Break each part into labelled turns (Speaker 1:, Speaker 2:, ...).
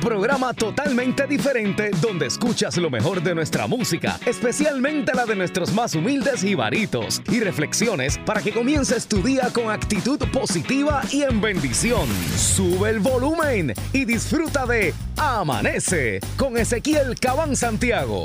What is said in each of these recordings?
Speaker 1: programa totalmente diferente donde escuchas lo mejor de nuestra música, especialmente la de nuestros más humildes y varitos, y reflexiones para que comiences tu día con actitud positiva y en bendición. Sube el volumen y disfruta de Amanece con Ezequiel Cabán Santiago.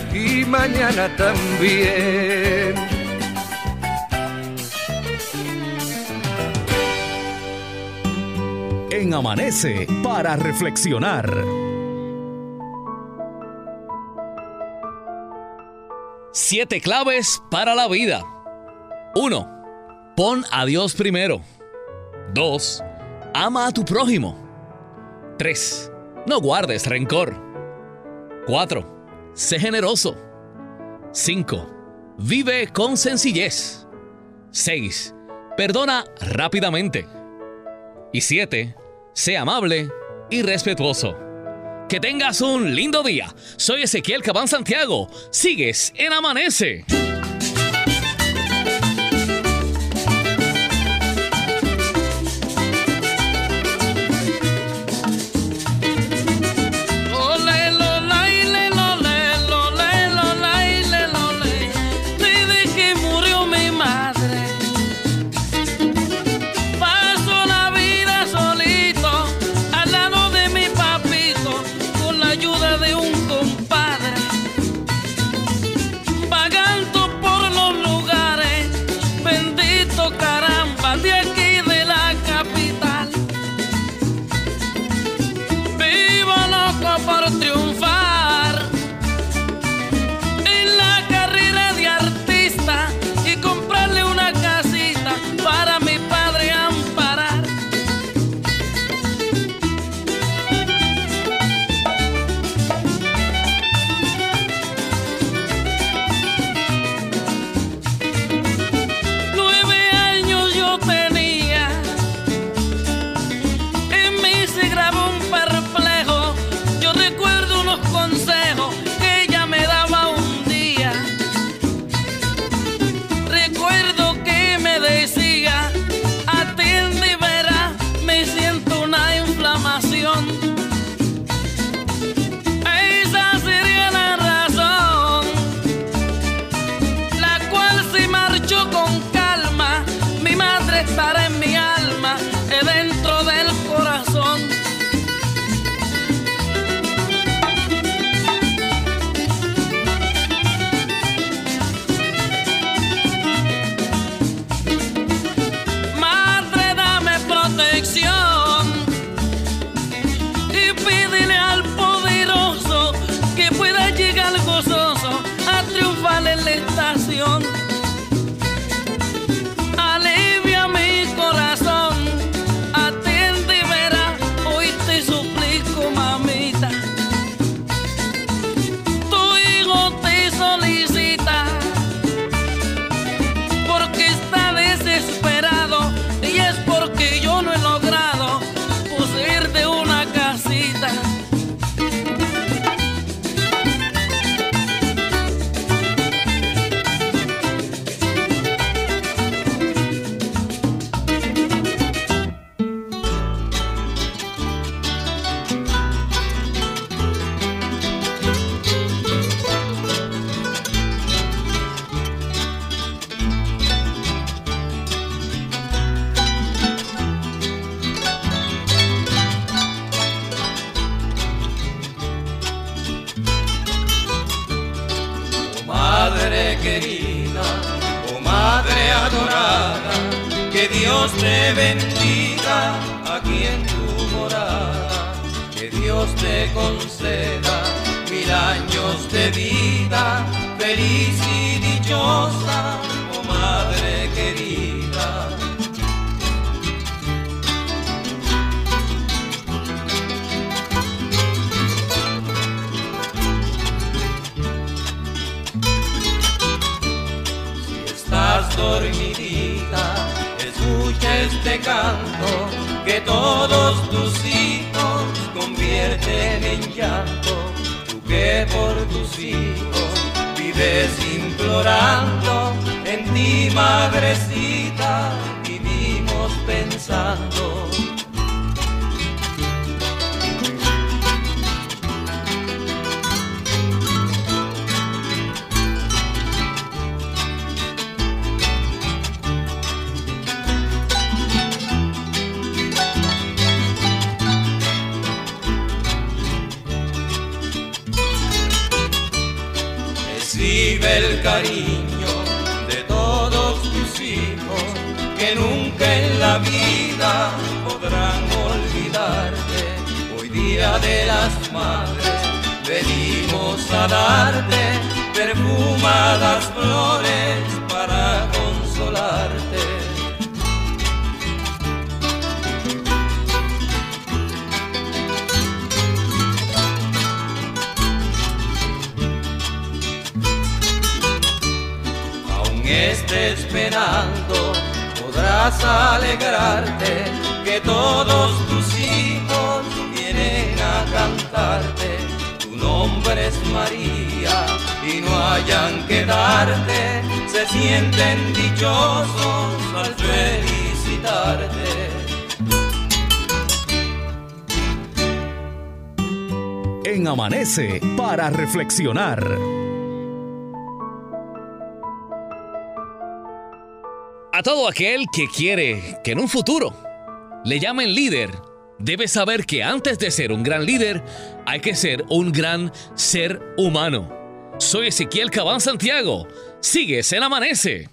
Speaker 2: y mañana también.
Speaker 1: En Amanece para reflexionar.
Speaker 3: Siete claves para la vida. 1. Pon a Dios primero. 2. Ama a tu prójimo. 3. No guardes rencor. 4. Sé generoso. 5. Vive con sencillez. 6. Perdona rápidamente. Y 7. Sé amable y respetuoso. Que tengas un lindo día. Soy Ezequiel Cabán Santiago. Sigues en Amanece.
Speaker 4: Vivimos pensando. el cariño día de las madres venimos a darte perfumadas flores para consolarte. estés esperando, podrás alegrarte que todos nombre es María y no hayan que darte, se sienten dichosos al felicitarte.
Speaker 1: En Amanece para reflexionar.
Speaker 5: A todo aquel que quiere que en un futuro le llamen líder, debe saber que antes de ser un gran líder, hay que ser un gran ser humano. Soy Ezequiel Cabán Santiago. Sigues en Amanece.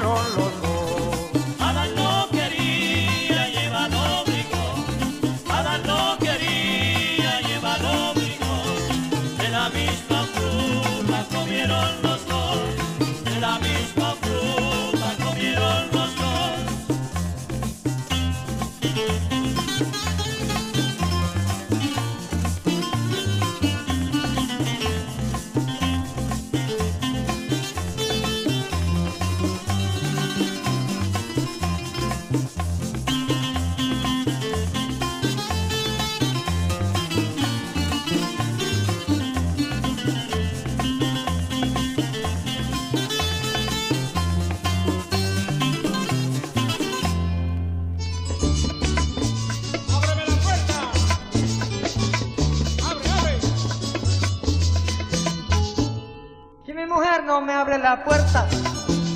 Speaker 4: fueron los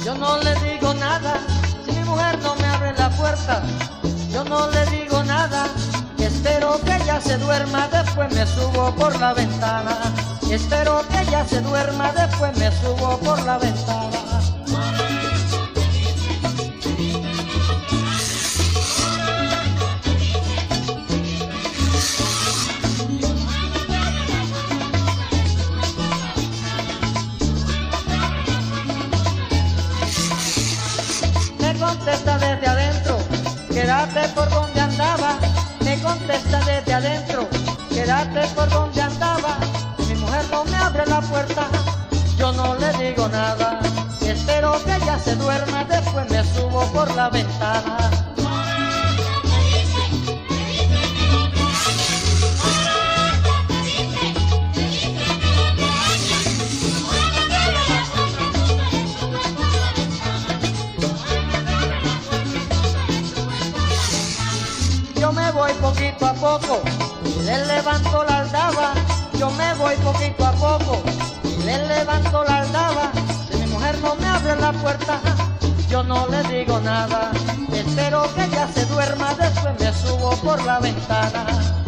Speaker 6: yo no le digo nada. Si mi mujer no me abre la puerta, yo no le digo nada. Espero que ella se duerma, después me subo por la ventana. Espero que ella se duerma, después me subo por la ventana. Digo nada. Espero que ella se duerma, después me subo por la ventana. Yo me voy poquito a poco le levanto la aldaba. Yo me voy poquito a poco le levanto la aldaba. Si mi mujer no me abre la puerta, yo no le digo nada. Espero que ella se duerma, después me subo por la ventana.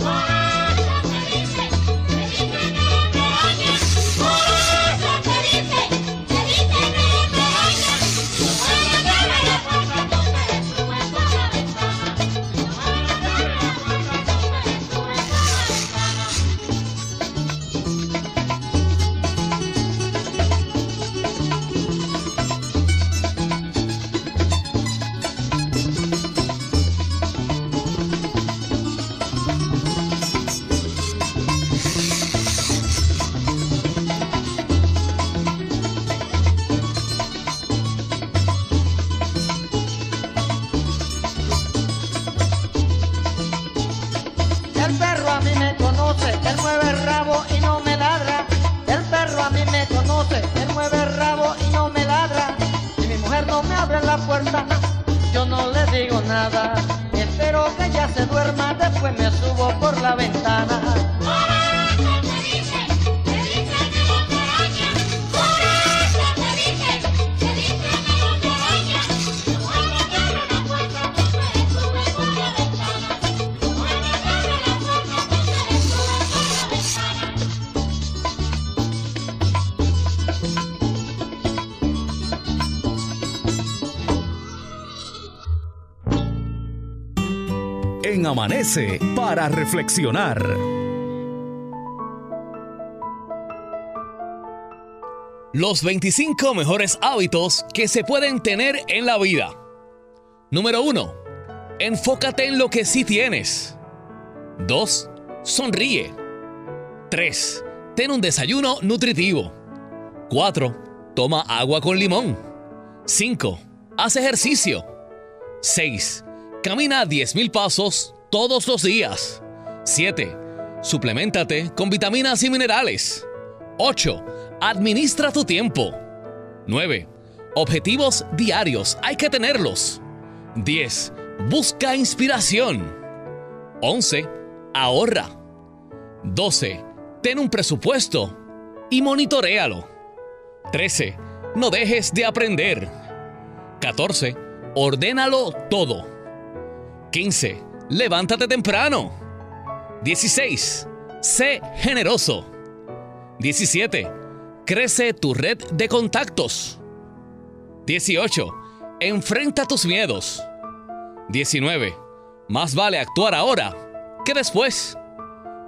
Speaker 1: Amanece para reflexionar.
Speaker 3: Los 25 mejores hábitos que se pueden tener en la vida. Número 1. Enfócate en lo que sí tienes. 2. Sonríe. 3. Ten un desayuno nutritivo. 4. Toma agua con limón. 5. Haz ejercicio. 6. Camina 10.000 pasos todos los días. 7. Suplementate con vitaminas y minerales. 8. Administra tu tiempo. 9. Objetivos diarios, hay que tenerlos. 10. Busca inspiración. 11. Ahorra. 12. Ten un presupuesto y monitorealo. 13. No dejes de aprender. 14. Ordénalo todo. 15. Levántate temprano. 16. Sé generoso. 17. Crece tu red de contactos. 18. Enfrenta tus miedos. 19. Más vale actuar ahora que después.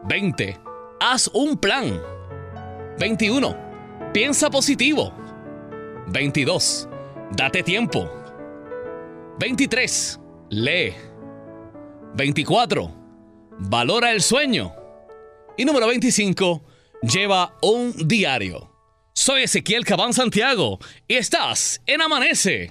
Speaker 3: 20. Haz un plan. 21. Piensa positivo. 22. Date tiempo. 23. Lee. 24. Valora el sueño. Y número 25. Lleva un diario. Soy Ezequiel Cabán Santiago y estás en Amanece.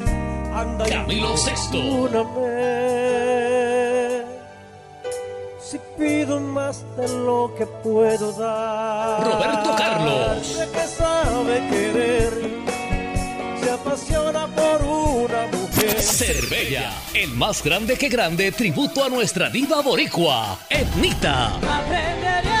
Speaker 7: Anda y
Speaker 3: Camilo
Speaker 7: perdóname. Si pido más de lo que puedo dar.
Speaker 3: Roberto Carlos.
Speaker 7: De que sabe querer, se apasiona por una mujer.
Speaker 3: Cervella, el más grande que grande tributo a nuestra diva boricua, Etnita.
Speaker 4: Aprenderé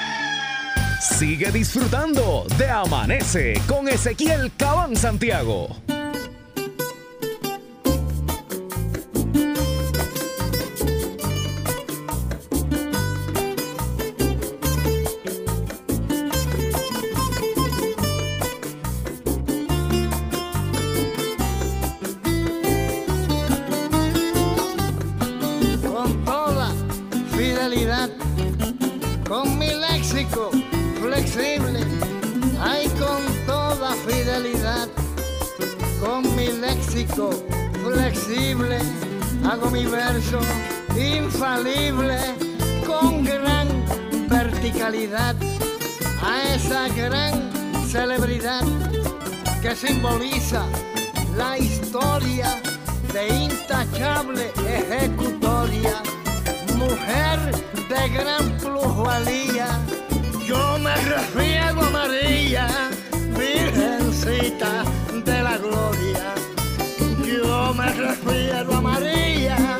Speaker 1: Sigue disfrutando de Amanece con Ezequiel Cabán Santiago.
Speaker 8: A esa gran celebridad que simboliza la historia de intachable ejecutoria, mujer de gran plusvalía. Yo me refiero a María, Virgencita de la Gloria. Yo me refiero a María,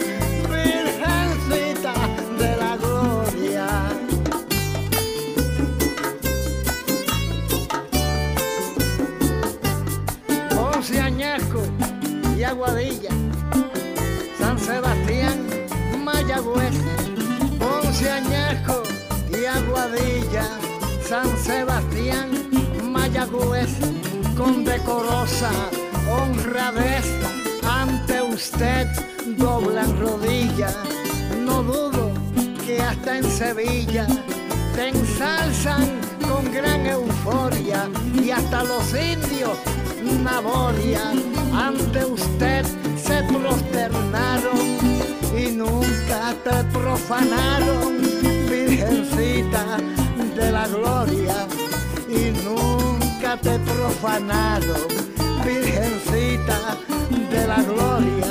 Speaker 8: Aguadilla, San Sebastián, Mayagüez, Ponce Añasco y Aguadilla, San Sebastián, Mayagüez, con decorosa honradez ante usted doblan rodillas. No dudo que hasta en Sevilla te ensalzan con gran euforia y hasta los indios Naboria ante usted se prosternaron y nunca te profanaron, Virgencita de la Gloria, y nunca te profanaron, Virgencita de la Gloria.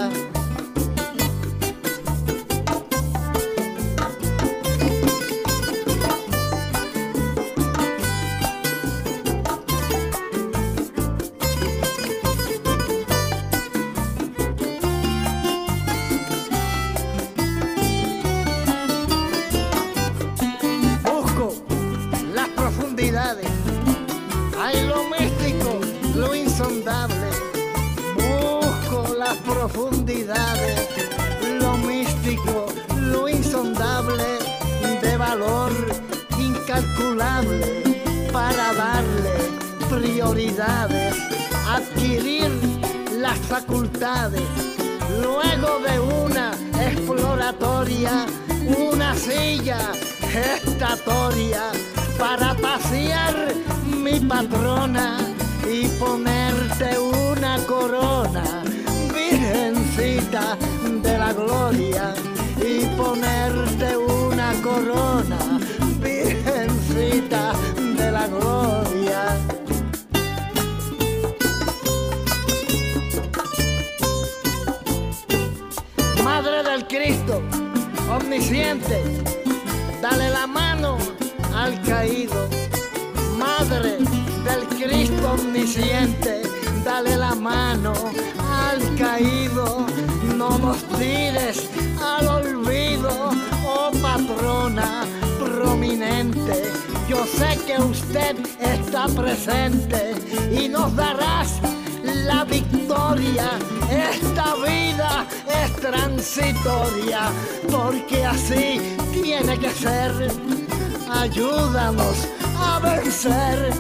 Speaker 8: Adquirir las facultades, luego de una exploratoria, una silla gestatoria para pasear mi patrona y ponerte una corona, Virgencita de la Gloria, y ponerte una corona, Virgencita al olvido, oh patrona prominente. Yo sé que usted está presente y nos darás la victoria. Esta vida es transitoria, porque así tiene que ser. Ayúdanos a vencer,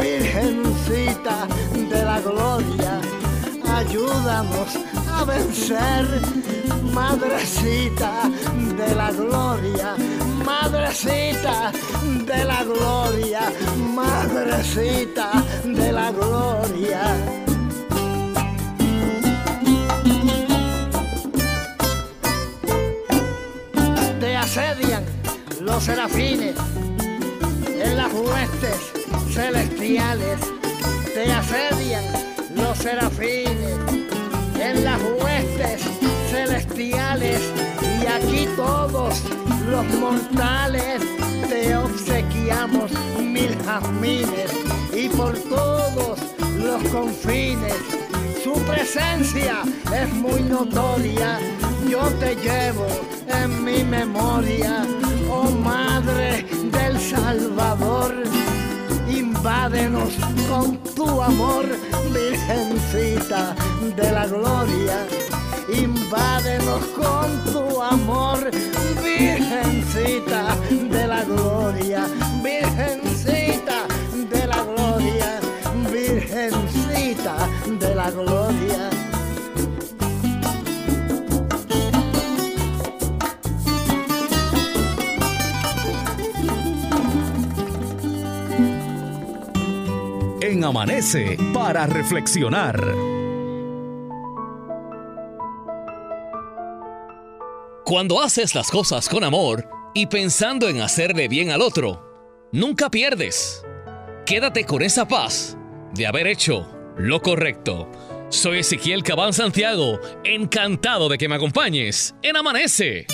Speaker 8: Virgencita de la Gloria. Ayúdanos vencer, Madrecita de la Gloria. Madre madrecita de la gloria, madrecita de la gloria. Te asedian los serafines en las huestes celestiales, te asedian los serafines las huestes celestiales y aquí todos los mortales te obsequiamos mil jazmines y por todos los confines su presencia es muy notoria. Yo te llevo en mi memoria, oh Madre del Salvador. Invádenos con tu amor, Virgencita de la Gloria. Invádenos con tu amor, Virgencita de la Gloria. Virgencita de la Gloria. Virgencita de la Gloria.
Speaker 1: Amanece para reflexionar.
Speaker 9: Cuando haces las cosas con amor y pensando en hacerle bien al otro, nunca pierdes. Quédate con esa paz de haber hecho lo correcto. Soy Ezequiel Cabán Santiago, encantado de que me acompañes en Amanece.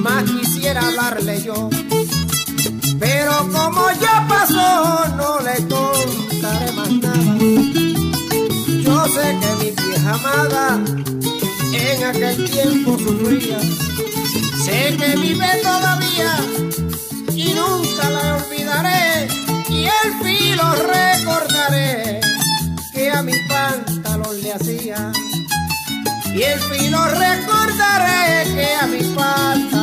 Speaker 10: Más quisiera hablarle yo. Pero como ya pasó, no le contaré más nada. Yo sé que mi vieja amada en aquel tiempo sufría. Sé que vive todavía y nunca la olvidaré. Y el filo recordaré que a mi pantalón le hacía. Y el filo recordaré que a mi pantalón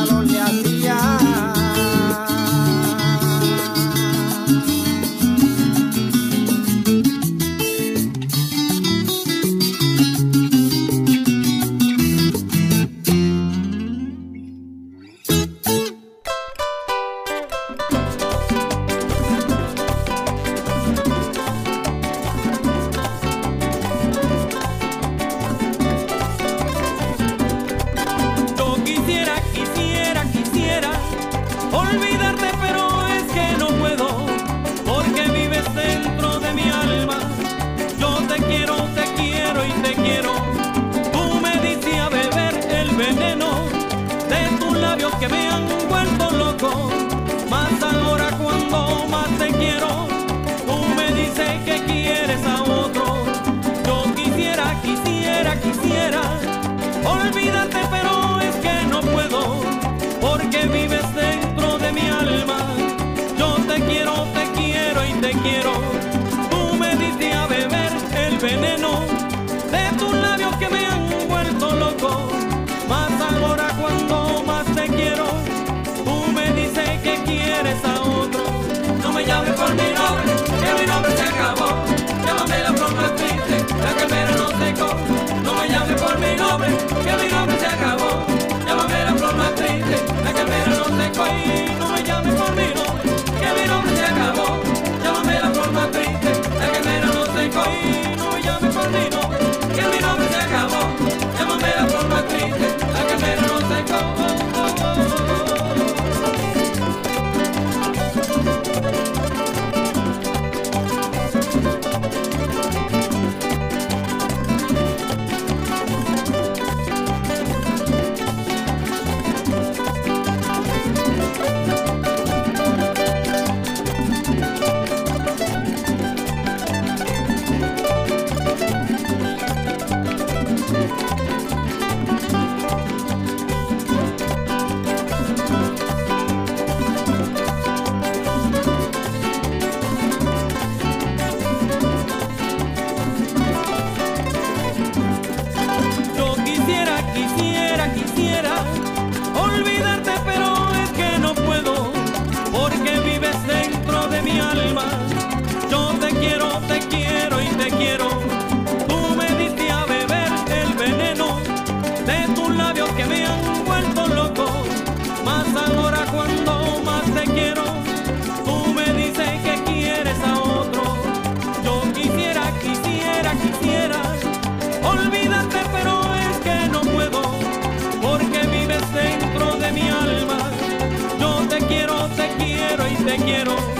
Speaker 10: te quiero.
Speaker 11: Tú me diste a beber el veneno de tus labios que me han vuelto loco. Más ahora cuando más te quiero, tú me dices que quieres a otro. No me llames por mi nombre, que mi nombre se acabó. Llámame la flor más triste, la que me no secó. No me llames por mi nombre, que mi nombre se acabó. Llámame la flor más triste, la que me no secó. No seco. Quiero. Tú me diste a beber el veneno de tus labios que me han vuelto loco. Más ahora cuando más te quiero, tú me dices que quieres a otro. Yo quisiera, quisiera, quisiera olvidarte, pero es que no puedo, porque vives dentro de mi alma. Yo te quiero, te quiero y te quiero.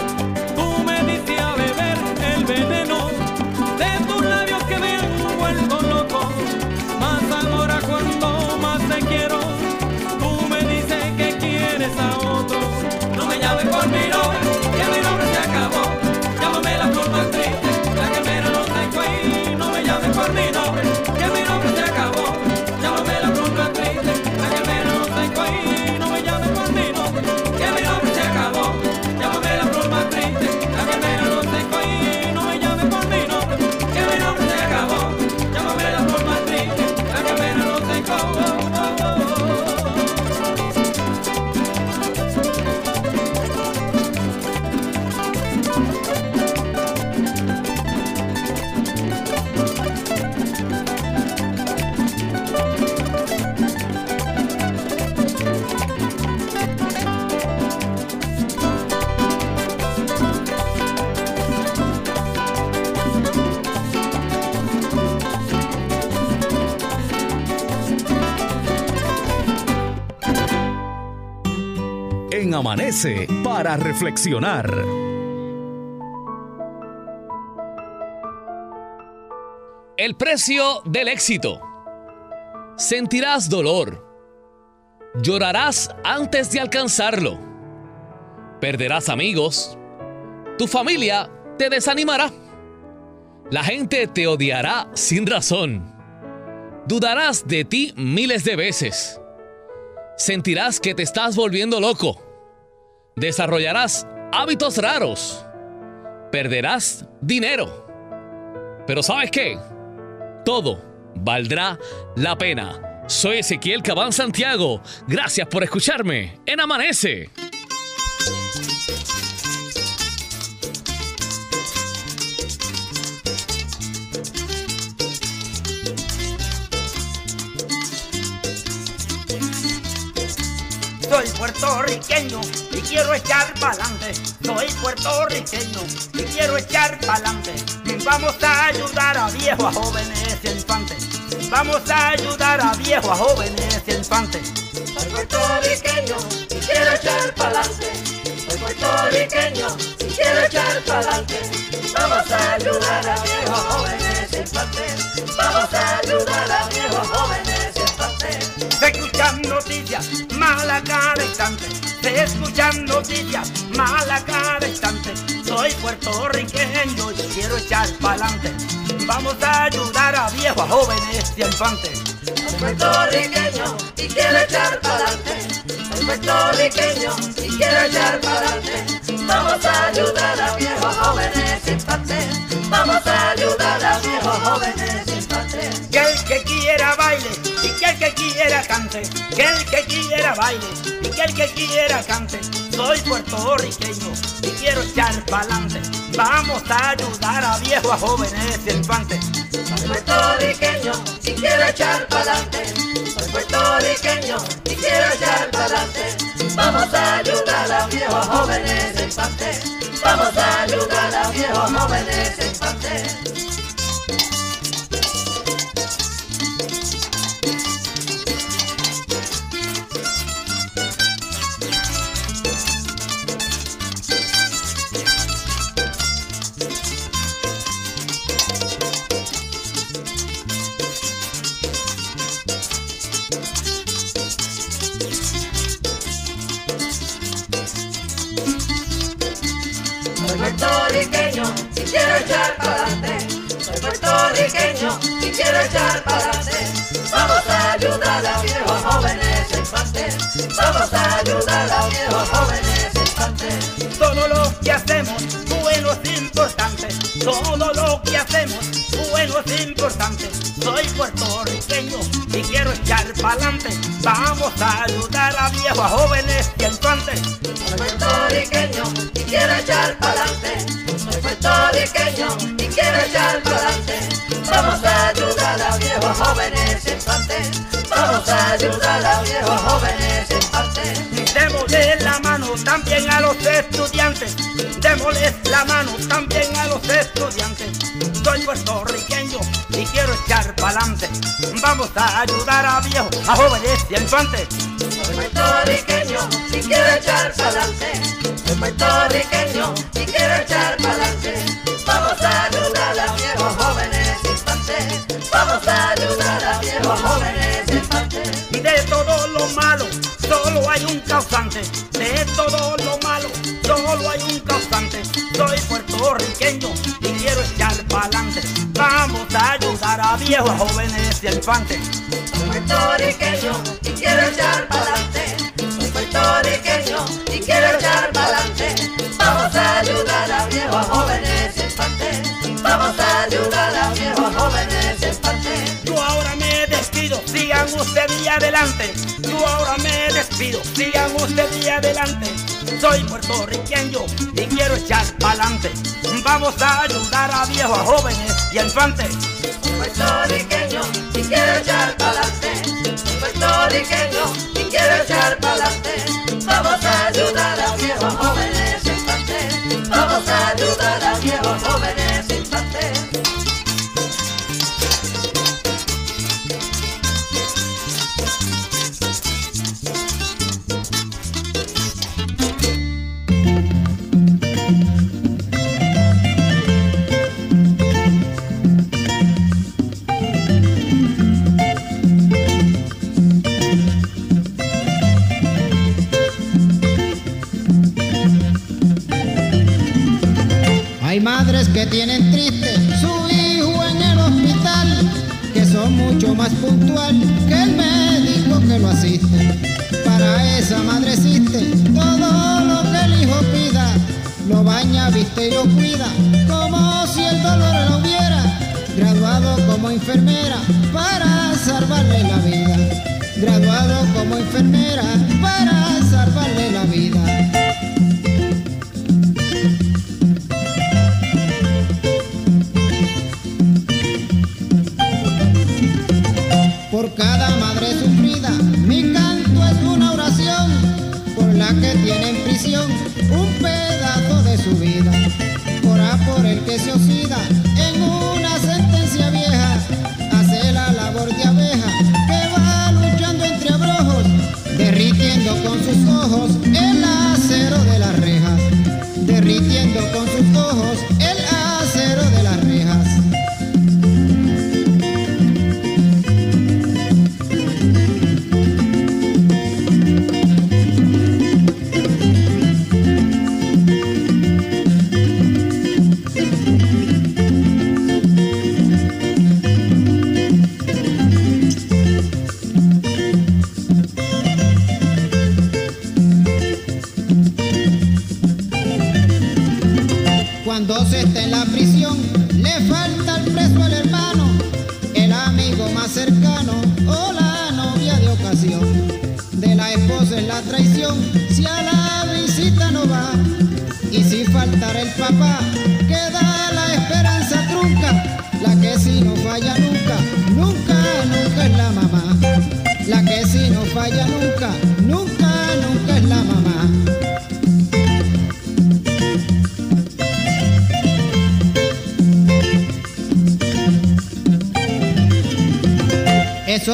Speaker 1: Para reflexionar.
Speaker 3: El precio del éxito. Sentirás dolor. Llorarás antes de alcanzarlo. Perderás amigos. Tu familia te desanimará. La gente te odiará sin razón. Dudarás de ti miles de veces. Sentirás que te estás volviendo loco. Desarrollarás hábitos raros. Perderás dinero. Pero ¿sabes qué? Todo valdrá la pena. Soy Ezequiel Cabán Santiago. Gracias por escucharme en Amanece.
Speaker 12: Soy puertorriqueño y quiero echar pa'lante. Soy puertorriqueño y quiero echar pa'lante. Vamos a ayudar a viejos, jóvenes y infantes. Vamos a ayudar a viejos, jóvenes y infantes.
Speaker 13: Soy puertorriqueño y quiero echar pa'lante. Soy puertorriqueño y quiero echar pa'lante. Vamos a ayudar a viejos, jóvenes e infantes. Vamos a ayudar a viejos, jóvenes.
Speaker 12: Se escuchan noticias, mala cada instante. Se escuchan noticias, mala cada instante. Soy puertorriqueño y quiero echar pa'lante. Vamos a ayudar a viejos, a jóvenes y a infantes.
Speaker 13: Soy puertorriqueño y quiero echar pa'lante. Soy puertorriqueño y quiero echar pa'lante. Vamos a ayudar a viejos, jóvenes e infantes. Vamos a ayudar a viejos, jóvenes e infantes.
Speaker 12: Que el que quiera baile y que el que quiera cante. Que el que quiera baile y que el que quiera cante. Soy puertorriqueño y quiero echar pa'lante. Vamos a ayudar a viejos, jóvenes y infantes.
Speaker 13: Soy puertorriqueño y quiero echar pa'lante. Soy puertorriqueño y quiero echar pa'lante. Vamos a ayudar a viejos jóvenes infantes. Vamos a ayudar a viejos jóvenes infantes. Y quiero echar pa'lante. Soy puertorriqueño y quiero echar pa'lante. Vamos a ayudar a viejos jóvenes infantes. Vamos a ayudar a viejos jóvenes infantes.
Speaker 12: Todo lo que hacemos, importante. Todo lo que hacemos, bueno es importante. Soy puertorriqueño y quiero echar pa'lante. Vamos a ayudar a viejos, jóvenes y a infantes.
Speaker 13: Soy puertorriqueño y quiero echar pa'lante. Soy puertorriqueño y quiero echar pa'lante. Vamos a ayudar a viejos, jóvenes y infantes. Vamos a ayudar a viejos, jóvenes y infantes.
Speaker 12: Démosle la mano también a los estudiantes. Démosle la mano también a los estudiantes. Soy puertorriqueño y quiero echar pa'lante. Vamos a ayudar a viejos, a jóvenes y a infantes.
Speaker 13: Soy puertorriqueño y quiero echar pa'lante. Soy puertorriqueño y quiero echar pa'lante. Vamos a ayudar a viejos, jóvenes y infantes. Vamos a ayudar a viejos, jóvenes y infantes.
Speaker 12: Y de todo lo malo, solo hay un causante. Todo lo malo, solo hay un causante. Soy puertorriqueño y quiero echar pa'lante. Vamos a ayudar a viejos, jóvenes y infantes.
Speaker 13: Soy puertorriqueño y quiero echar pa'lante. Soy puertorriqueño y quiero echar pa'lante. Vamos a ayudar a viejos, jóvenes y infantes. Vamos a ayudar a viejos, jóvenes
Speaker 12: sigan ustedes y adelante. Yo ahora me despido, sigan ustedes y adelante. Soy puertorriqueño y quiero echar pa'lante. Vamos a ayudar a viejos, a jóvenes y a infantes.
Speaker 13: Puertorriqueño y quiero echar pa'lante. Puertorriqueño y quiero echar pa'lante. Vamos a ayudar a viejos, jóvenes y infantes. Vamos a ayudar a
Speaker 9: Hay madres que tienen triste su hijo en el hospital, que son mucho más puntual que el médico que lo asiste. Para esa madre existe todo lo que el hijo pida, lo baña, viste y lo cuida, como si el dolor lo hubiera, graduado como enfermera para salvarle la vida, graduado como enfermera para salvarle la vida.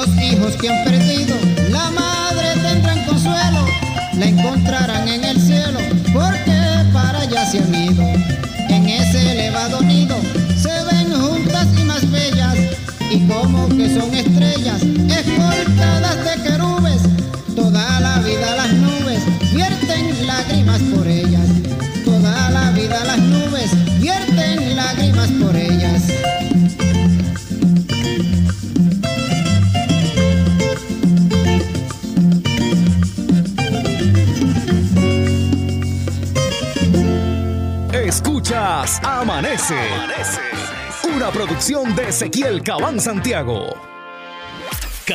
Speaker 9: Esos hijos que han perdido, la madre tendrán consuelo, la encontrarán en el cielo, porque para allá se han ido. En ese elevado nido se ven juntas y más bellas, y como que son estrellas, escoltadas de
Speaker 1: Una producción de Ezequiel Cabán Santiago.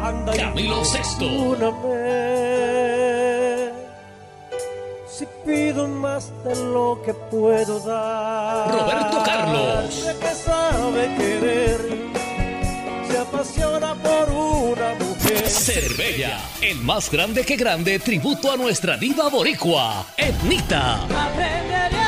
Speaker 7: Anda y
Speaker 3: Camilo
Speaker 7: perdóname. Si pido más de lo que puedo dar.
Speaker 3: Roberto Carlos.
Speaker 7: De que sabe querer, se apasiona por una mujer.
Speaker 3: Cervella, el más grande que grande tributo a nuestra diva boricua, Etnita.
Speaker 13: Aprenderé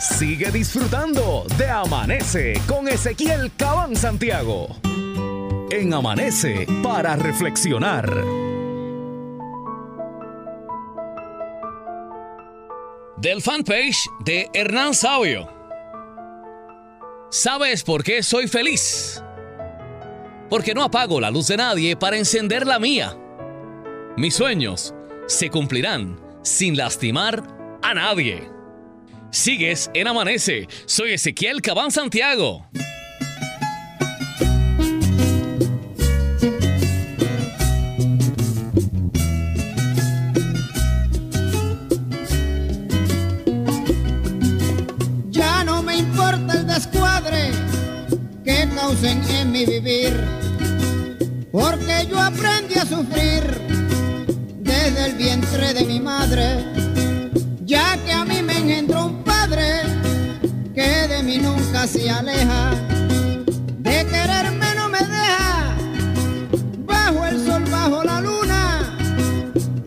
Speaker 1: Sigue disfrutando de Amanece con Ezequiel Cabán Santiago. En Amanece para reflexionar.
Speaker 3: Del fanpage de Hernán Sabio. ¿Sabes por qué soy feliz? Porque no apago la luz de nadie para encender la mía. Mis sueños se cumplirán sin lastimar a nadie. Sigues en Amanece. Soy Ezequiel Cabán Santiago.
Speaker 9: Ya no me importa el descuadre que causen en mi vivir, porque yo aprendí a sufrir desde el vientre de mi madre, se aleja, de quererme no me deja, bajo el sol, bajo la luna,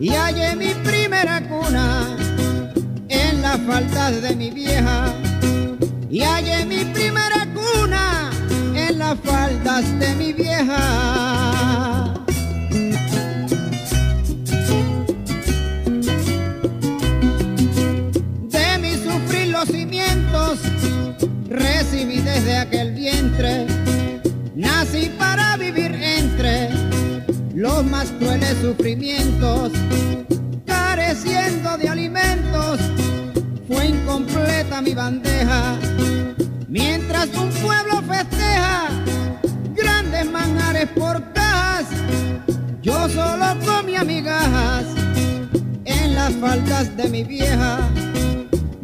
Speaker 9: y hallé mi primera cuna en las faldas de mi vieja. Y hallé mi primera cuna en las faldas de mi vieja. Sufrimientos, careciendo de alimentos fue incompleta mi bandeja. Mientras un pueblo festeja grandes manjares por cajas, yo solo comía migajas en las faldas de mi vieja.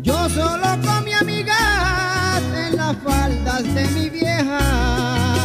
Speaker 9: Yo solo comía migajas en las faldas de mi vieja.